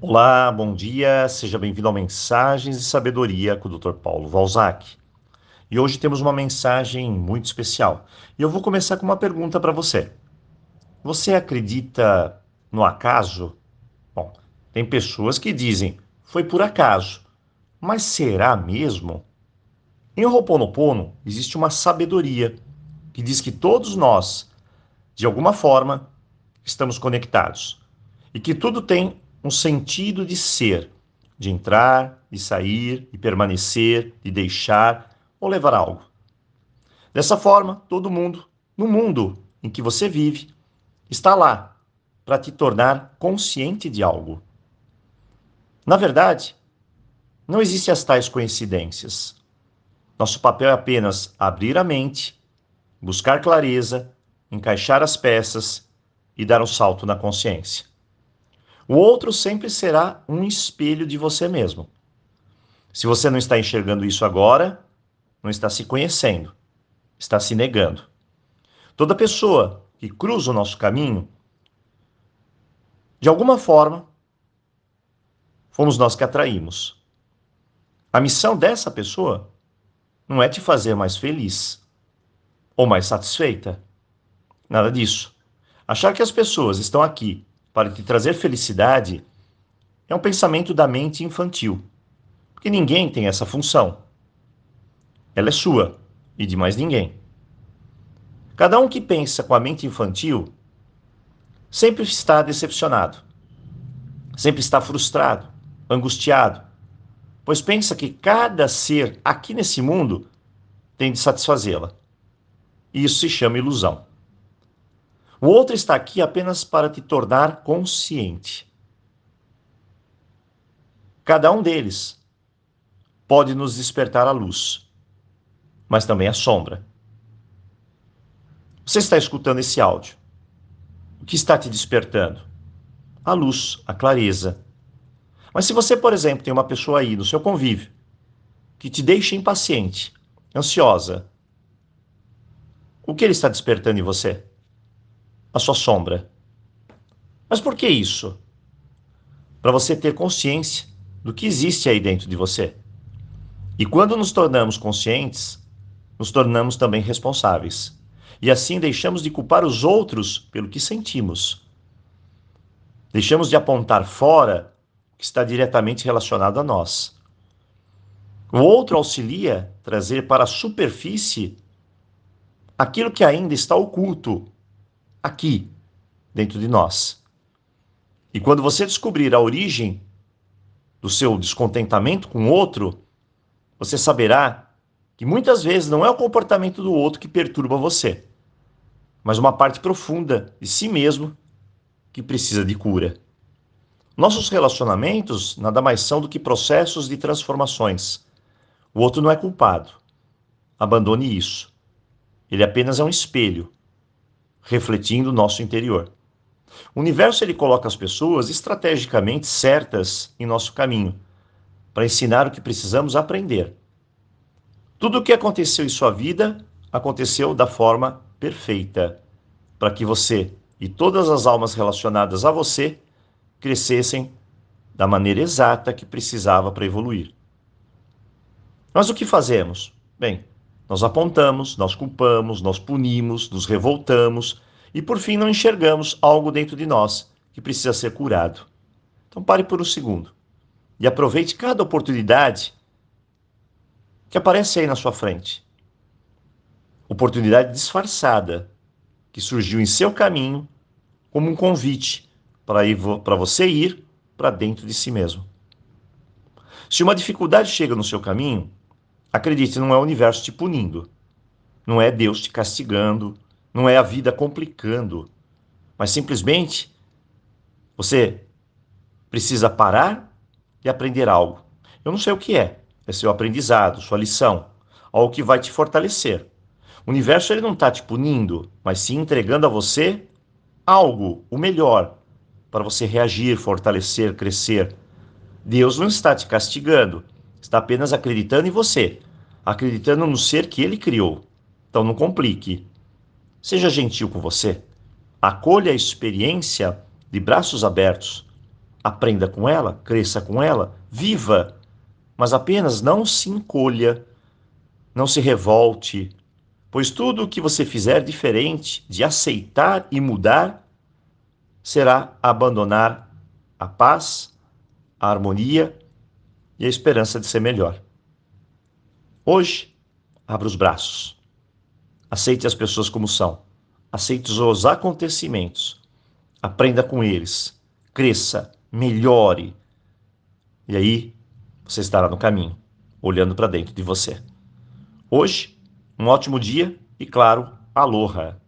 Olá, bom dia, seja bem-vindo ao Mensagens de Sabedoria com o Dr. Paulo Valzac. E hoje temos uma mensagem muito especial. E eu vou começar com uma pergunta para você. Você acredita no acaso? Bom, tem pessoas que dizem, foi por acaso. Mas será mesmo? Em Ho'oponopono existe uma sabedoria que diz que todos nós, de alguma forma, estamos conectados e que tudo tem um sentido de ser, de entrar, de sair, de permanecer, de deixar ou levar algo. Dessa forma, todo mundo, no mundo em que você vive, está lá para te tornar consciente de algo. Na verdade, não existem as tais coincidências. Nosso papel é apenas abrir a mente, buscar clareza, encaixar as peças e dar um salto na consciência. O outro sempre será um espelho de você mesmo. Se você não está enxergando isso agora, não está se conhecendo, está se negando. Toda pessoa que cruza o nosso caminho, de alguma forma, fomos nós que atraímos. A missão dessa pessoa não é te fazer mais feliz ou mais satisfeita. Nada disso. Achar que as pessoas estão aqui para te trazer felicidade é um pensamento da mente infantil, porque ninguém tem essa função. Ela é sua e de mais ninguém. Cada um que pensa com a mente infantil sempre está decepcionado, sempre está frustrado, angustiado, pois pensa que cada ser aqui nesse mundo tem de satisfazê-la. Isso se chama ilusão. O outro está aqui apenas para te tornar consciente. Cada um deles pode nos despertar a luz, mas também a sombra. Você está escutando esse áudio. O que está te despertando? A luz, a clareza. Mas se você, por exemplo, tem uma pessoa aí no seu convívio que te deixa impaciente, ansiosa, o que ele está despertando em você? A sua sombra. Mas por que isso? Para você ter consciência do que existe aí dentro de você. E quando nos tornamos conscientes, nos tornamos também responsáveis. E assim deixamos de culpar os outros pelo que sentimos. Deixamos de apontar fora o que está diretamente relacionado a nós. O outro auxilia trazer para a superfície aquilo que ainda está oculto aqui, dentro de nós. E quando você descobrir a origem do seu descontentamento com o outro, você saberá que muitas vezes não é o comportamento do outro que perturba você, mas uma parte profunda de si mesmo que precisa de cura. Nossos relacionamentos nada mais são do que processos de transformações. O outro não é culpado. Abandone isso. Ele apenas é um espelho refletindo o nosso interior. O universo ele coloca as pessoas estrategicamente certas em nosso caminho, para ensinar o que precisamos aprender. Tudo o que aconteceu em sua vida aconteceu da forma perfeita, para que você e todas as almas relacionadas a você crescessem da maneira exata que precisava para evoluir. Mas o que fazemos? Bem, nós apontamos, nós culpamos, nós punimos, nos revoltamos e por fim não enxergamos algo dentro de nós que precisa ser curado. Então pare por um segundo e aproveite cada oportunidade que aparece aí na sua frente. Oportunidade disfarçada que surgiu em seu caminho como um convite para ir para você ir para dentro de si mesmo. Se uma dificuldade chega no seu caminho, Acredite, não é o universo te punindo, não é Deus te castigando, não é a vida complicando, mas simplesmente você precisa parar e aprender algo. Eu não sei o que é, é seu aprendizado, sua lição, algo que vai te fortalecer. O universo ele não está te punindo, mas sim entregando a você algo, o melhor, para você reagir, fortalecer, crescer. Deus não está te castigando, está apenas acreditando em você, acreditando no ser que ele criou. Então não complique. Seja gentil com você. Acolha a experiência de braços abertos. aprenda com ela, cresça com ela, viva, mas apenas não se encolha, não se revolte, pois tudo o que você fizer diferente de aceitar e mudar será abandonar a paz, a harmonia e a esperança de ser melhor. Hoje, abra os braços. Aceite as pessoas como são. Aceite os acontecimentos. Aprenda com eles. Cresça, melhore. E aí, você estará no caminho, olhando para dentro de você. Hoje, um ótimo dia e, claro, aloha!